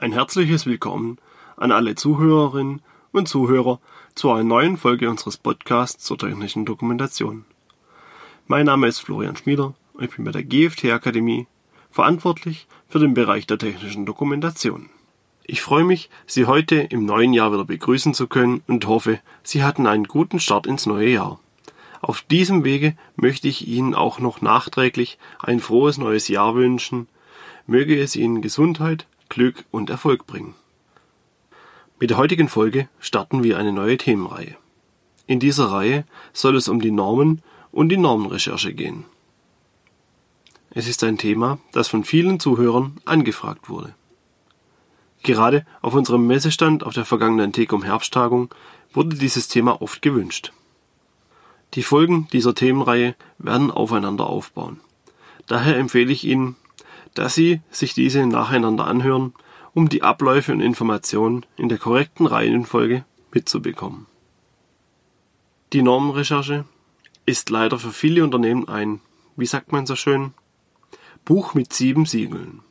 Ein herzliches Willkommen an alle Zuhörerinnen und Zuhörer zu einer neuen Folge unseres Podcasts zur technischen Dokumentation. Mein Name ist Florian Schmieder und ich bin bei der GFT Akademie verantwortlich für den Bereich der technischen Dokumentation. Ich freue mich, Sie heute im neuen Jahr wieder begrüßen zu können und hoffe, Sie hatten einen guten Start ins neue Jahr. Auf diesem Wege möchte ich Ihnen auch noch nachträglich ein frohes neues Jahr wünschen. Möge es Ihnen Gesundheit, Glück und Erfolg bringen. Mit der heutigen Folge starten wir eine neue Themenreihe. In dieser Reihe soll es um die Normen und die Normenrecherche gehen. Es ist ein Thema, das von vielen Zuhörern angefragt wurde. Gerade auf unserem Messestand auf der vergangenen TECOM Herbsttagung wurde dieses Thema oft gewünscht. Die Folgen dieser Themenreihe werden aufeinander aufbauen. Daher empfehle ich Ihnen, dass Sie sich diese nacheinander anhören, um die Abläufe und Informationen in der korrekten Reihenfolge mitzubekommen. Die Normenrecherche ist leider für viele Unternehmen ein, wie sagt man so schön, Buch mit sieben Siegeln.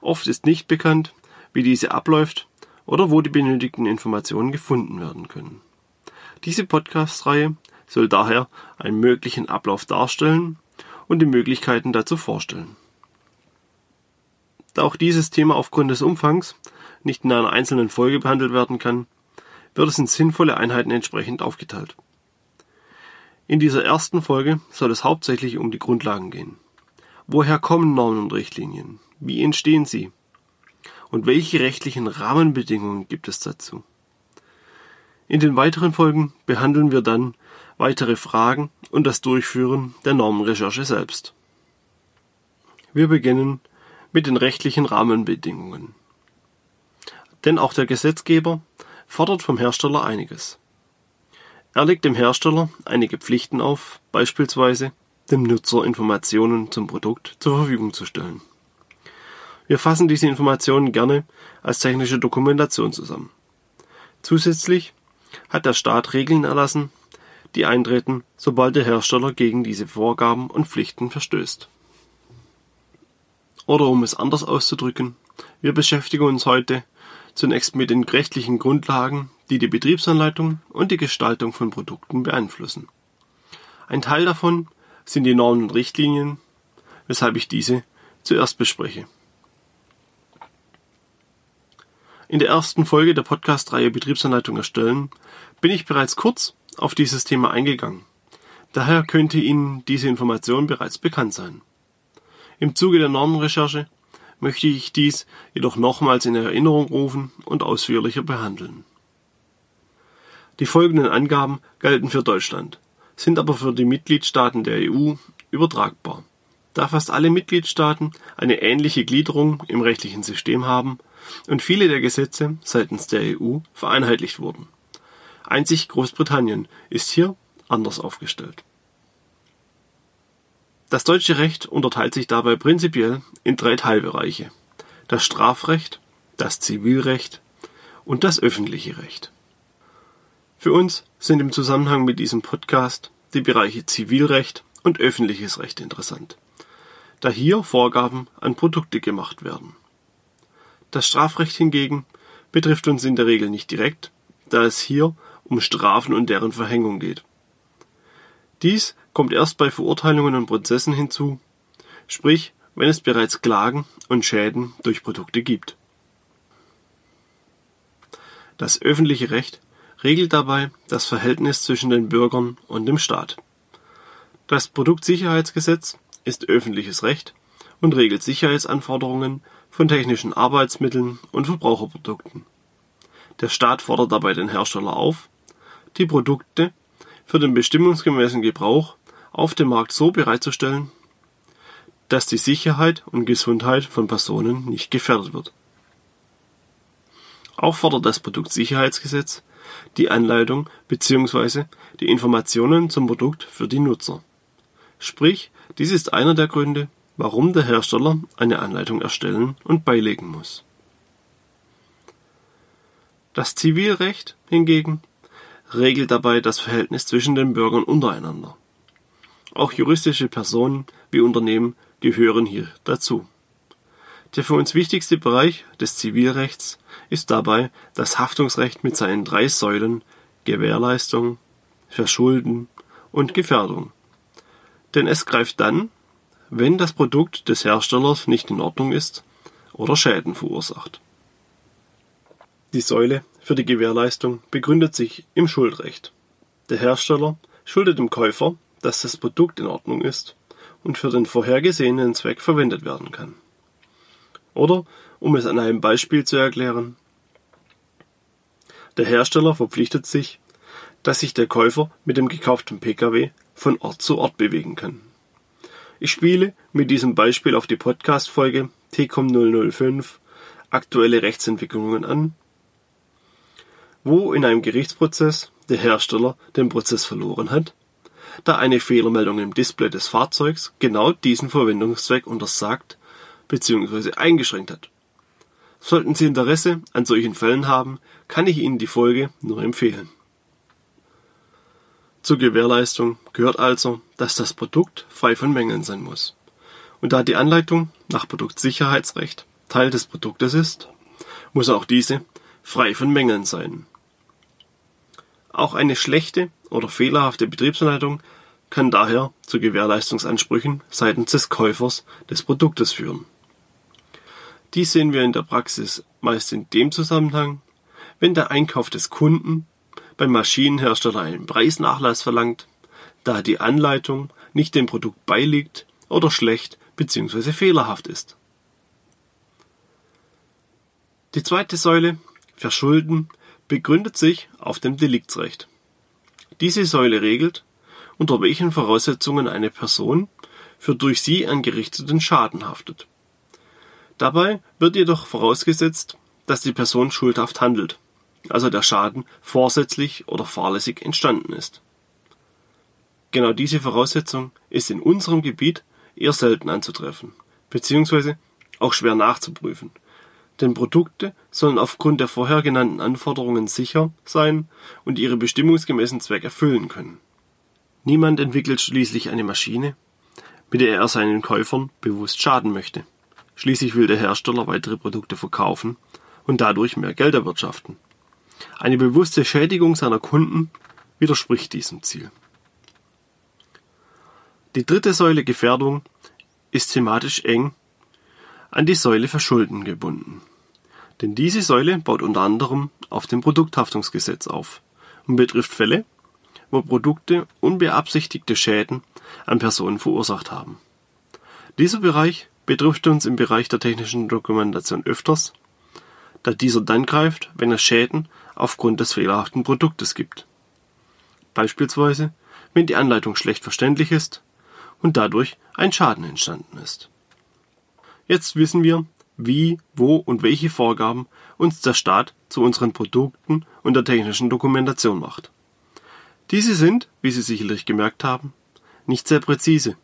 Oft ist nicht bekannt, wie diese abläuft oder wo die benötigten Informationen gefunden werden können. Diese Podcast-Reihe soll daher einen möglichen Ablauf darstellen und die Möglichkeiten dazu vorstellen. Da auch dieses Thema aufgrund des Umfangs nicht in einer einzelnen Folge behandelt werden kann, wird es in sinnvolle Einheiten entsprechend aufgeteilt. In dieser ersten Folge soll es hauptsächlich um die Grundlagen gehen. Woher kommen Normen und Richtlinien? Wie entstehen sie? Und welche rechtlichen Rahmenbedingungen gibt es dazu? In den weiteren Folgen behandeln wir dann weitere Fragen und das Durchführen der Normenrecherche selbst. Wir beginnen mit den rechtlichen Rahmenbedingungen. Denn auch der Gesetzgeber fordert vom Hersteller einiges. Er legt dem Hersteller einige Pflichten auf, beispielsweise dem Nutzer Informationen zum Produkt zur Verfügung zu stellen. Wir fassen diese Informationen gerne als technische Dokumentation zusammen. Zusätzlich hat der Staat Regeln erlassen, die eintreten, sobald der Hersteller gegen diese Vorgaben und Pflichten verstößt. Oder um es anders auszudrücken, wir beschäftigen uns heute zunächst mit den rechtlichen Grundlagen, die die Betriebsanleitung und die Gestaltung von Produkten beeinflussen. Ein Teil davon sind die Normen und Richtlinien, weshalb ich diese zuerst bespreche. In der ersten Folge der Podcast-Reihe Betriebsanleitung erstellen bin ich bereits kurz auf dieses Thema eingegangen. Daher könnte Ihnen diese Information bereits bekannt sein. Im Zuge der Normenrecherche möchte ich dies jedoch nochmals in Erinnerung rufen und ausführlicher behandeln. Die folgenden Angaben gelten für Deutschland, sind aber für die Mitgliedstaaten der EU übertragbar. Da fast alle Mitgliedstaaten eine ähnliche Gliederung im rechtlichen System haben und viele der Gesetze seitens der EU vereinheitlicht wurden. Einzig Großbritannien ist hier anders aufgestellt. Das deutsche Recht unterteilt sich dabei prinzipiell in drei Teilbereiche. Das Strafrecht, das Zivilrecht und das öffentliche Recht. Für uns sind im Zusammenhang mit diesem Podcast die Bereiche Zivilrecht und öffentliches Recht interessant, da hier Vorgaben an Produkte gemacht werden. Das Strafrecht hingegen betrifft uns in der Regel nicht direkt, da es hier um Strafen und deren Verhängung geht. Dies kommt erst bei Verurteilungen und Prozessen hinzu, sprich wenn es bereits Klagen und Schäden durch Produkte gibt. Das öffentliche Recht regelt dabei das Verhältnis zwischen den Bürgern und dem Staat. Das Produktsicherheitsgesetz ist öffentliches Recht und regelt Sicherheitsanforderungen von technischen Arbeitsmitteln und Verbraucherprodukten. Der Staat fordert dabei den Hersteller auf, die Produkte für den bestimmungsgemäßen Gebrauch auf dem Markt so bereitzustellen, dass die Sicherheit und Gesundheit von Personen nicht gefährdet wird. Auch fordert das Produktsicherheitsgesetz die Anleitung bzw. die Informationen zum Produkt für die Nutzer. Sprich, dies ist einer der Gründe, warum der Hersteller eine Anleitung erstellen und beilegen muss. Das Zivilrecht hingegen regelt dabei das Verhältnis zwischen den Bürgern untereinander. Auch juristische Personen wie Unternehmen gehören hier dazu. Der für uns wichtigste Bereich des Zivilrechts ist dabei das Haftungsrecht mit seinen drei Säulen Gewährleistung, Verschulden und Gefährdung. Denn es greift dann, wenn das Produkt des Herstellers nicht in Ordnung ist oder Schäden verursacht. Die Säule für die Gewährleistung begründet sich im Schuldrecht. Der Hersteller schuldet dem Käufer, dass das Produkt in Ordnung ist und für den vorhergesehenen Zweck verwendet werden kann. Oder, um es an einem Beispiel zu erklären, der Hersteller verpflichtet sich, dass sich der Käufer mit dem gekauften Pkw von Ort zu Ort bewegen kann. Ich spiele mit diesem Beispiel auf die Podcast-Folge TCOM 005 aktuelle Rechtsentwicklungen an, wo in einem Gerichtsprozess der Hersteller den Prozess verloren hat, da eine Fehlermeldung im Display des Fahrzeugs genau diesen Verwendungszweck untersagt bzw. eingeschränkt hat. Sollten Sie Interesse an solchen Fällen haben, kann ich Ihnen die Folge nur empfehlen. Zur Gewährleistung gehört also, dass das Produkt frei von Mängeln sein muss. Und da die Anleitung nach Produktsicherheitsrecht Teil des Produktes ist, muss auch diese frei von Mängeln sein. Auch eine schlechte oder fehlerhafte Betriebsanleitung kann daher zu Gewährleistungsansprüchen seitens des Käufers des Produktes führen. Dies sehen wir in der Praxis meist in dem Zusammenhang, wenn der Einkauf des Kunden beim Maschinenhersteller einen Preisnachlass verlangt, da die Anleitung nicht dem Produkt beiliegt oder schlecht bzw. fehlerhaft ist. Die zweite Säule, Verschulden, begründet sich auf dem Deliktsrecht. Diese Säule regelt, unter welchen Voraussetzungen eine Person für durch sie angerichteten Schaden haftet. Dabei wird jedoch vorausgesetzt, dass die Person schuldhaft handelt also der Schaden vorsätzlich oder fahrlässig entstanden ist. Genau diese Voraussetzung ist in unserem Gebiet eher selten anzutreffen, beziehungsweise auch schwer nachzuprüfen, denn Produkte sollen aufgrund der vorher genannten Anforderungen sicher sein und ihre bestimmungsgemäßen Zweck erfüllen können. Niemand entwickelt schließlich eine Maschine, mit der er seinen Käufern bewusst schaden möchte. Schließlich will der Hersteller weitere Produkte verkaufen und dadurch mehr Geld erwirtschaften. Eine bewusste Schädigung seiner Kunden widerspricht diesem Ziel. Die dritte Säule Gefährdung ist thematisch eng an die Säule Verschulden gebunden. Denn diese Säule baut unter anderem auf dem Produkthaftungsgesetz auf und betrifft Fälle, wo Produkte unbeabsichtigte Schäden an Personen verursacht haben. Dieser Bereich betrifft uns im Bereich der technischen Dokumentation öfters, da dieser dann greift, wenn es Schäden aufgrund des fehlerhaften Produktes gibt. Beispielsweise, wenn die Anleitung schlecht verständlich ist und dadurch ein Schaden entstanden ist. Jetzt wissen wir, wie, wo und welche Vorgaben uns der Staat zu unseren Produkten und der technischen Dokumentation macht. Diese sind, wie Sie sicherlich gemerkt haben, nicht sehr präzise,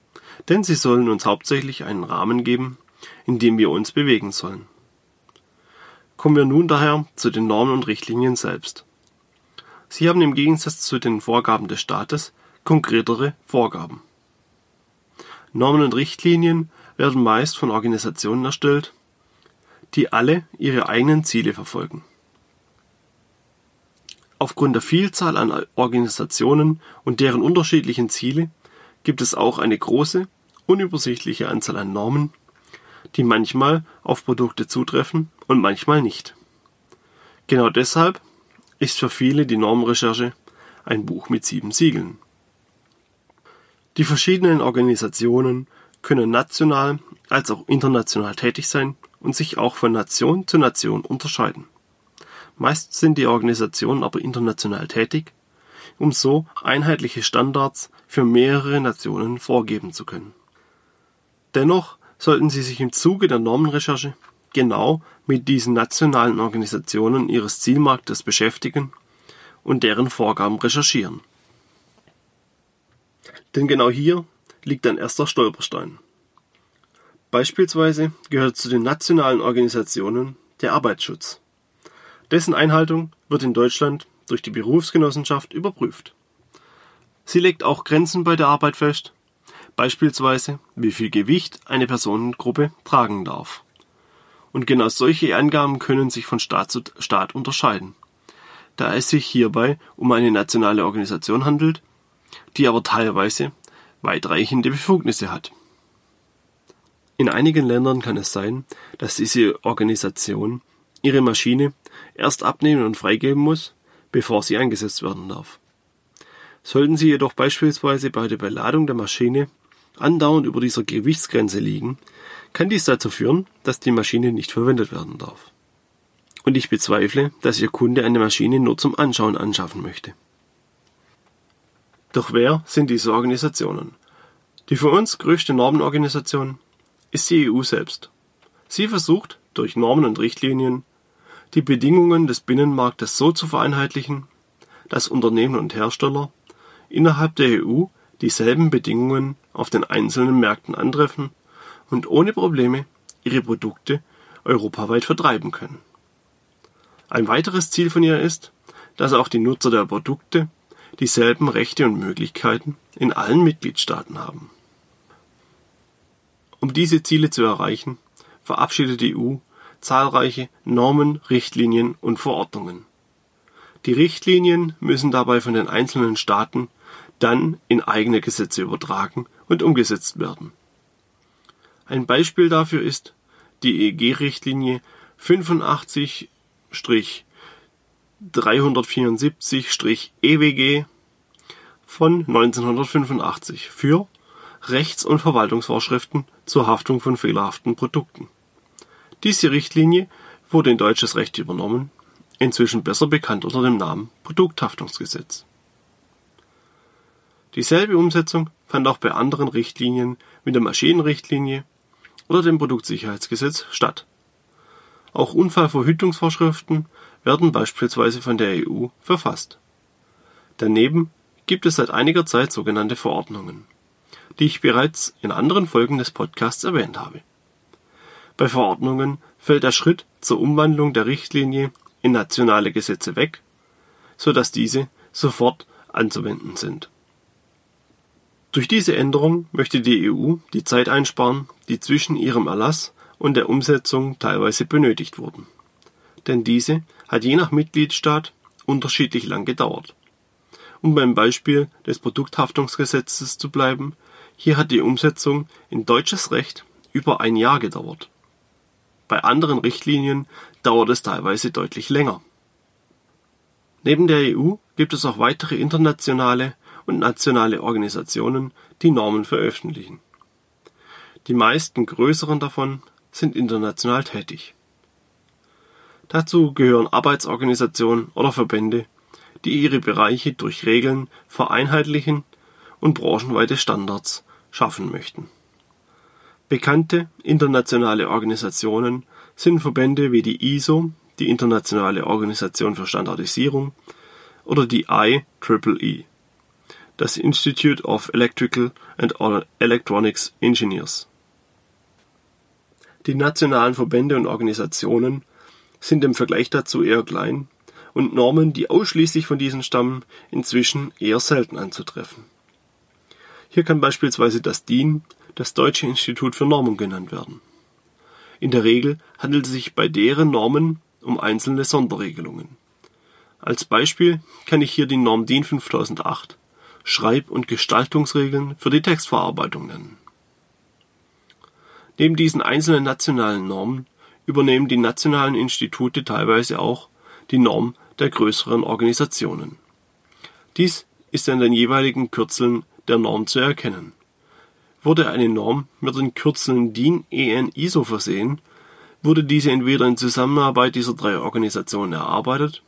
denn sie sollen uns hauptsächlich einen Rahmen geben, in dem wir uns bewegen sollen. Kommen wir nun daher zu den Normen und Richtlinien selbst. Sie haben im Gegensatz zu den Vorgaben des Staates konkretere Vorgaben. Normen und Richtlinien werden meist von Organisationen erstellt, die alle ihre eigenen Ziele verfolgen. Aufgrund der Vielzahl an Organisationen und deren unterschiedlichen Ziele gibt es auch eine große, unübersichtliche Anzahl an Normen, die manchmal auf Produkte zutreffen und manchmal nicht. Genau deshalb ist für viele die Normrecherche ein Buch mit sieben Siegeln. Die verschiedenen Organisationen können national als auch international tätig sein und sich auch von Nation zu Nation unterscheiden. Meist sind die Organisationen aber international tätig, um so einheitliche Standards für mehrere Nationen vorgeben zu können. Dennoch sollten Sie sich im Zuge der Normenrecherche genau mit diesen nationalen Organisationen ihres Zielmarktes beschäftigen und deren Vorgaben recherchieren. Denn genau hier liegt ein erster Stolperstein. Beispielsweise gehört zu den nationalen Organisationen der Arbeitsschutz. Dessen Einhaltung wird in Deutschland durch die Berufsgenossenschaft überprüft. Sie legt auch Grenzen bei der Arbeit fest, beispielsweise wie viel Gewicht eine Personengruppe tragen darf. Und genau solche Angaben können sich von Staat zu Staat unterscheiden, da es sich hierbei um eine nationale Organisation handelt, die aber teilweise weitreichende Befugnisse hat. In einigen Ländern kann es sein, dass diese Organisation ihre Maschine erst abnehmen und freigeben muss, bevor sie eingesetzt werden darf. Sollten sie jedoch beispielsweise bei der Beladung der Maschine andauernd über dieser Gewichtsgrenze liegen, kann dies dazu führen, dass die Maschine nicht verwendet werden darf. Und ich bezweifle, dass Ihr Kunde eine Maschine nur zum Anschauen anschaffen möchte. Doch wer sind diese Organisationen? Die für uns größte Normenorganisation ist die EU selbst. Sie versucht, durch Normen und Richtlinien die Bedingungen des Binnenmarktes so zu vereinheitlichen, dass Unternehmen und Hersteller innerhalb der EU dieselben Bedingungen auf den einzelnen Märkten antreffen und ohne Probleme ihre Produkte europaweit vertreiben können. Ein weiteres Ziel von ihr ist, dass auch die Nutzer der Produkte dieselben Rechte und Möglichkeiten in allen Mitgliedstaaten haben. Um diese Ziele zu erreichen, verabschiedet die EU zahlreiche Normen, Richtlinien und Verordnungen. Die Richtlinien müssen dabei von den einzelnen Staaten dann in eigene Gesetze übertragen und umgesetzt werden. Ein Beispiel dafür ist die EG-Richtlinie 85-374-EWG von 1985 für Rechts- und Verwaltungsvorschriften zur Haftung von fehlerhaften Produkten. Diese Richtlinie wurde in deutsches Recht übernommen, inzwischen besser bekannt unter dem Namen Produkthaftungsgesetz. Dieselbe Umsetzung fand auch bei anderen Richtlinien wie der Maschinenrichtlinie oder dem Produktsicherheitsgesetz statt. Auch Unfallverhütungsvorschriften werden beispielsweise von der EU verfasst. Daneben gibt es seit einiger Zeit sogenannte Verordnungen, die ich bereits in anderen Folgen des Podcasts erwähnt habe. Bei Verordnungen fällt der Schritt zur Umwandlung der Richtlinie in nationale Gesetze weg, so dass diese sofort anzuwenden sind. Durch diese Änderung möchte die EU die Zeit einsparen, die zwischen ihrem Erlass und der Umsetzung teilweise benötigt wurden. Denn diese hat je nach Mitgliedstaat unterschiedlich lang gedauert. Um beim Beispiel des Produkthaftungsgesetzes zu bleiben, hier hat die Umsetzung in deutsches Recht über ein Jahr gedauert. Bei anderen Richtlinien dauert es teilweise deutlich länger. Neben der EU gibt es auch weitere internationale und nationale Organisationen, die Normen veröffentlichen. Die meisten größeren davon sind international tätig. Dazu gehören Arbeitsorganisationen oder Verbände, die ihre Bereiche durch Regeln vereinheitlichen und branchenweite Standards schaffen möchten Bekannte internationale Organisationen sind Verbände wie die ISO die Internationale Organisation für Standardisierung) oder die IEEE das Institute of Electrical and Electronics Engineers. Die nationalen Verbände und Organisationen sind im Vergleich dazu eher klein und Normen, die ausschließlich von diesen stammen, inzwischen eher selten anzutreffen. Hier kann beispielsweise das DIN das Deutsche Institut für Normung genannt werden. In der Regel handelt es sich bei deren Normen um einzelne Sonderregelungen. Als Beispiel kann ich hier die Norm DIN 5008 Schreib- und Gestaltungsregeln für die Textverarbeitung nennen. Neben diesen einzelnen nationalen Normen übernehmen die nationalen Institute teilweise auch die Norm der größeren Organisationen. Dies ist an den jeweiligen Kürzeln der Norm zu erkennen Wurde eine Norm mit den Kürzeln DIN EN ISO versehen, wurde diese entweder in Zusammenarbeit dieser drei Organisationen erarbeitet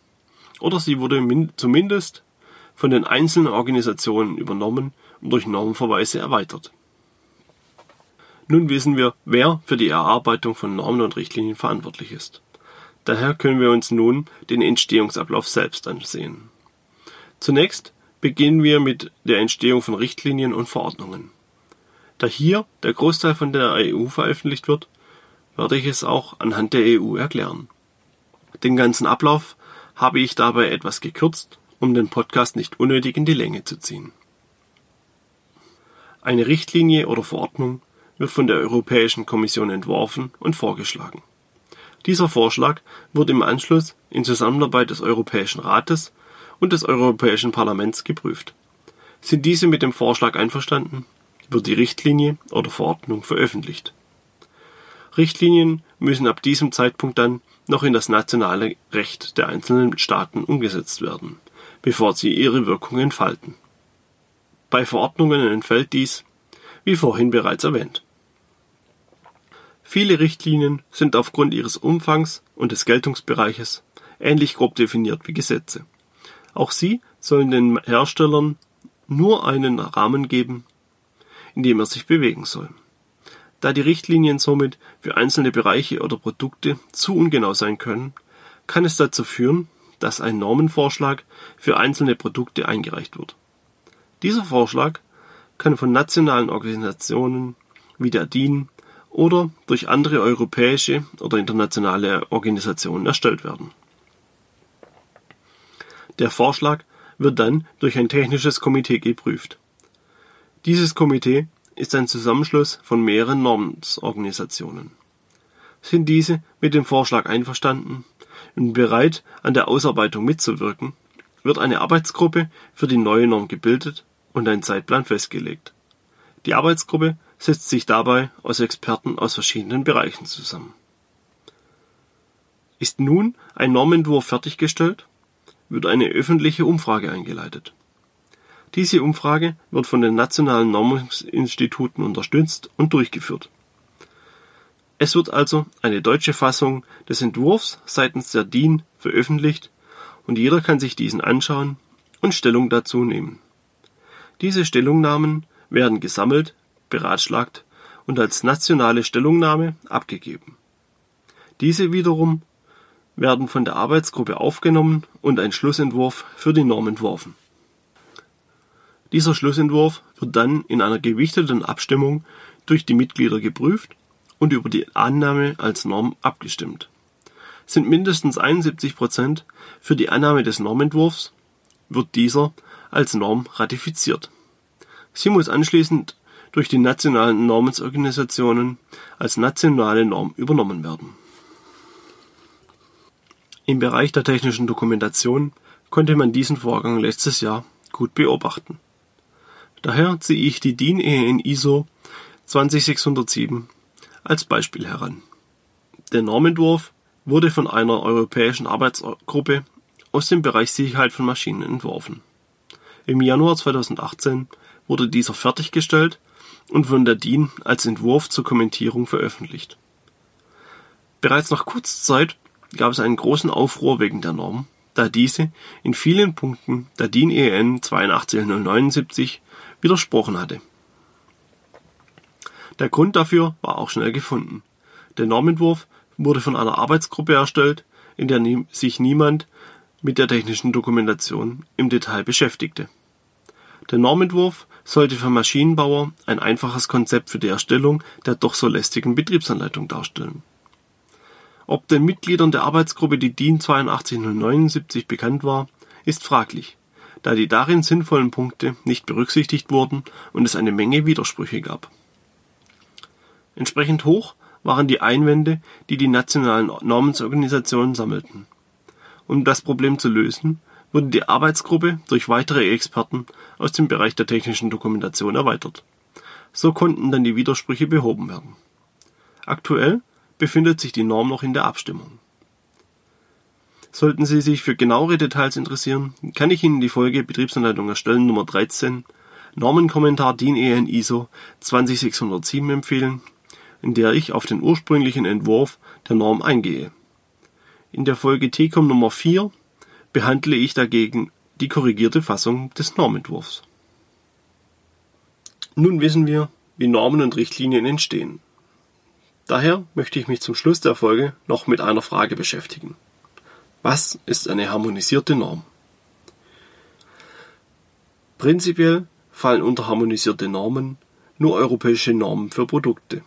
oder sie wurde zumindest von den einzelnen Organisationen übernommen und durch Normverweise erweitert. Nun wissen wir, wer für die Erarbeitung von Normen und Richtlinien verantwortlich ist. Daher können wir uns nun den Entstehungsablauf selbst ansehen. Zunächst beginnen wir mit der Entstehung von Richtlinien und Verordnungen. Da hier der Großteil von der EU veröffentlicht wird, werde ich es auch anhand der EU erklären. Den ganzen Ablauf habe ich dabei etwas gekürzt, um den Podcast nicht unnötig in die Länge zu ziehen. Eine Richtlinie oder Verordnung wird von der Europäischen Kommission entworfen und vorgeschlagen. Dieser Vorschlag wurde im Anschluss in Zusammenarbeit des Europäischen Rates und des Europäischen Parlaments geprüft. Sind diese mit dem Vorschlag einverstanden, wird die Richtlinie oder Verordnung veröffentlicht. Richtlinien müssen ab diesem Zeitpunkt dann noch in das nationale Recht der einzelnen Staaten umgesetzt werden, bevor sie ihre Wirkung entfalten. Bei Verordnungen entfällt dies, wie vorhin bereits erwähnt. Viele Richtlinien sind aufgrund ihres Umfangs und des Geltungsbereiches ähnlich grob definiert wie Gesetze. Auch sie sollen den Herstellern nur einen Rahmen geben, in dem er sich bewegen soll. Da die Richtlinien somit für einzelne Bereiche oder Produkte zu ungenau sein können, kann es dazu führen, dass ein Normenvorschlag für einzelne Produkte eingereicht wird. Dieser Vorschlag kann von nationalen Organisationen wie der DIN oder durch andere europäische oder internationale Organisationen erstellt werden. Der Vorschlag wird dann durch ein technisches Komitee geprüft. Dieses Komitee ist ein Zusammenschluss von mehreren Normensorganisationen. Sind diese mit dem Vorschlag einverstanden und bereit, an der Ausarbeitung mitzuwirken, wird eine Arbeitsgruppe für die neue Norm gebildet und ein Zeitplan festgelegt. Die Arbeitsgruppe setzt sich dabei aus Experten aus verschiedenen Bereichen zusammen. Ist nun ein Normentwurf fertiggestellt, wird eine öffentliche Umfrage eingeleitet. Diese Umfrage wird von den nationalen Normungsinstituten unterstützt und durchgeführt. Es wird also eine deutsche Fassung des Entwurfs seitens der DIN veröffentlicht und jeder kann sich diesen anschauen und Stellung dazu nehmen. Diese Stellungnahmen werden gesammelt beratschlagt und als nationale Stellungnahme abgegeben. Diese wiederum werden von der Arbeitsgruppe aufgenommen und ein Schlussentwurf für die Norm entworfen. Dieser Schlussentwurf wird dann in einer gewichteten Abstimmung durch die Mitglieder geprüft und über die Annahme als Norm abgestimmt. Sind mindestens 71 Prozent für die Annahme des Normentwurfs, wird dieser als Norm ratifiziert. Sie muss anschließend durch die nationalen Normensorganisationen als nationale Norm übernommen werden. Im Bereich der technischen Dokumentation konnte man diesen Vorgang letztes Jahr gut beobachten. Daher ziehe ich die DIN EN ISO 20607 als Beispiel heran. Der Normentwurf wurde von einer europäischen Arbeitsgruppe aus dem Bereich Sicherheit von Maschinen entworfen. Im Januar 2018 wurde dieser fertiggestellt und von der DIN als Entwurf zur Kommentierung veröffentlicht. Bereits nach kurzer Zeit gab es einen großen Aufruhr wegen der Norm, da diese in vielen Punkten der DIN EN 82079 widersprochen hatte. Der Grund dafür war auch schnell gefunden. Der Normentwurf wurde von einer Arbeitsgruppe erstellt, in der sich niemand mit der technischen Dokumentation im Detail beschäftigte. Der Normentwurf sollte für Maschinenbauer ein einfaches Konzept für die Erstellung der doch so lästigen Betriebsanleitung darstellen. Ob den Mitgliedern der Arbeitsgruppe die DIN 82079 bekannt war, ist fraglich, da die darin sinnvollen Punkte nicht berücksichtigt wurden und es eine Menge Widersprüche gab. Entsprechend hoch waren die Einwände, die die nationalen Normensorganisationen sammelten. Um das Problem zu lösen, wurde die Arbeitsgruppe durch weitere Experten aus dem Bereich der technischen Dokumentation erweitert. So konnten dann die Widersprüche behoben werden. Aktuell befindet sich die Norm noch in der Abstimmung. Sollten Sie sich für genauere Details interessieren, kann ich Ihnen die Folge Betriebsanleitung erstellen Nummer 13 Normenkommentar DIN EN ISO 20607 empfehlen, in der ich auf den ursprünglichen Entwurf der Norm eingehe. In der Folge TCOM Nummer 4 behandle ich dagegen die korrigierte Fassung des Normentwurfs. Nun wissen wir, wie Normen und Richtlinien entstehen. Daher möchte ich mich zum Schluss der Folge noch mit einer Frage beschäftigen. Was ist eine harmonisierte Norm? Prinzipiell fallen unter harmonisierte Normen nur europäische Normen für Produkte.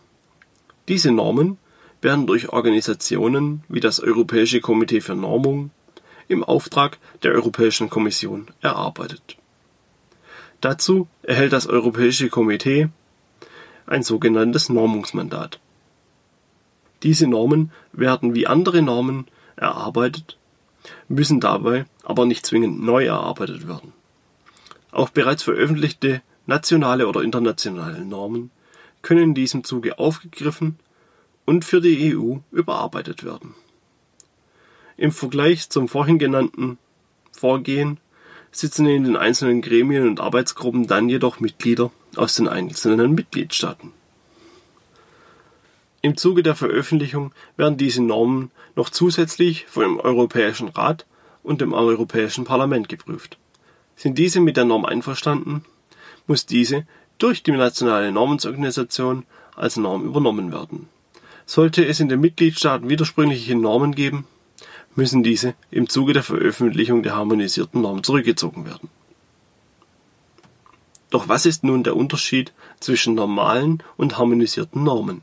Diese Normen werden durch Organisationen wie das Europäische Komitee für Normung, im Auftrag der Europäischen Kommission erarbeitet. Dazu erhält das Europäische Komitee ein sogenanntes Normungsmandat. Diese Normen werden wie andere Normen erarbeitet, müssen dabei aber nicht zwingend neu erarbeitet werden. Auch bereits veröffentlichte nationale oder internationale Normen können in diesem Zuge aufgegriffen und für die EU überarbeitet werden. Im Vergleich zum vorhin genannten Vorgehen sitzen in den einzelnen Gremien und Arbeitsgruppen dann jedoch Mitglieder aus den einzelnen Mitgliedstaaten. Im Zuge der Veröffentlichung werden diese Normen noch zusätzlich vom Europäischen Rat und dem Europäischen Parlament geprüft. Sind diese mit der Norm einverstanden, muss diese durch die nationale Normensorganisation als Norm übernommen werden. Sollte es in den Mitgliedstaaten widersprüchliche Normen geben, müssen diese im Zuge der Veröffentlichung der harmonisierten Norm zurückgezogen werden. Doch was ist nun der Unterschied zwischen normalen und harmonisierten Normen?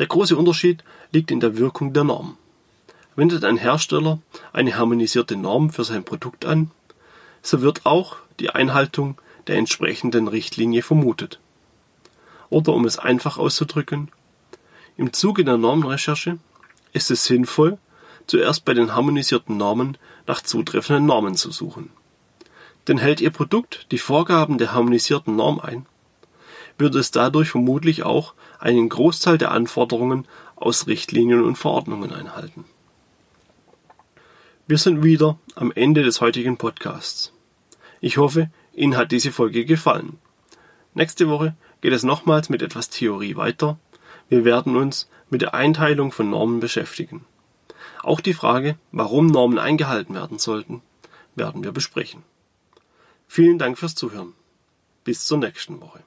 Der große Unterschied liegt in der Wirkung der Norm. Wendet ein Hersteller eine harmonisierte Norm für sein Produkt an, so wird auch die Einhaltung der entsprechenden Richtlinie vermutet. Oder um es einfach auszudrücken, im Zuge der Normenrecherche ist es sinnvoll, zuerst bei den harmonisierten Normen nach zutreffenden Normen zu suchen. Denn hält Ihr Produkt die Vorgaben der harmonisierten Norm ein, würde es dadurch vermutlich auch einen Großteil der Anforderungen aus Richtlinien und Verordnungen einhalten. Wir sind wieder am Ende des heutigen Podcasts. Ich hoffe, Ihnen hat diese Folge gefallen. Nächste Woche geht es nochmals mit etwas Theorie weiter. Wir werden uns mit der Einteilung von Normen beschäftigen. Auch die Frage, warum Normen eingehalten werden sollten, werden wir besprechen. Vielen Dank fürs Zuhören. Bis zur nächsten Woche.